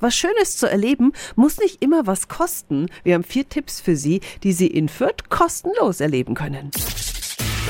Was Schönes zu erleben muss nicht immer was kosten. Wir haben vier Tipps für Sie, die Sie in Fürth kostenlos erleben können.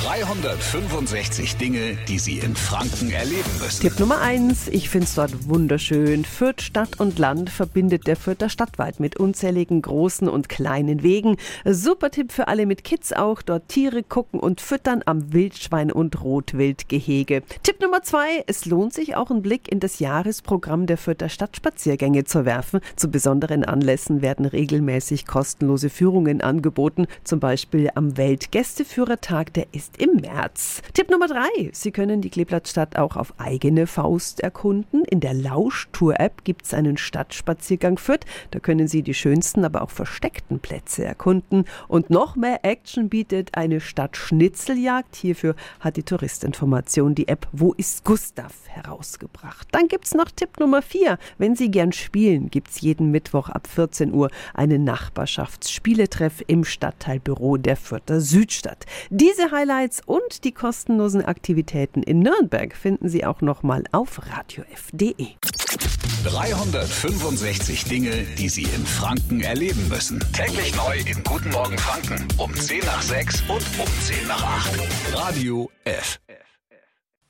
365 Dinge, die Sie in Franken erleben müssen. Tipp Nummer eins: Ich finde es dort wunderschön. Fürth Stadt und Land verbindet der Fürther Stadtwald mit unzähligen großen und kleinen Wegen. Super Tipp für alle mit Kids auch. Dort Tiere gucken und füttern am Wildschwein- und Rotwildgehege. Tipp Nummer zwei: Es lohnt sich auch einen Blick in das Jahresprogramm der Fürther Stadtspaziergänge zu werfen. Zu besonderen Anlässen werden regelmäßig kostenlose Führungen angeboten. Zum Beispiel am Weltgästeführertag, der ist im März. Tipp Nummer drei. Sie können die Kleeblattstadt auch auf eigene Faust erkunden. In der Lauschtour-App gibt es einen Stadtspaziergang Fürth. Da können Sie die schönsten, aber auch versteckten Plätze erkunden. Und noch mehr Action bietet eine Stadtschnitzeljagd. Hierfür hat die Touristinformation die App Wo ist Gustav herausgebracht. Dann gibt es noch Tipp Nummer vier. Wenn Sie gern spielen, gibt es jeden Mittwoch ab 14 Uhr einen Nachbarschaftsspieletreff im Stadtteilbüro der Fürther Südstadt. Diese Highlights Highlights und die kostenlosen Aktivitäten in Nürnberg finden Sie auch nochmal auf radiof.de. 365 Dinge, die Sie in Franken erleben müssen. Täglich neu in Guten Morgen Franken um 10 nach 6 und um 10 nach 8. Radio F.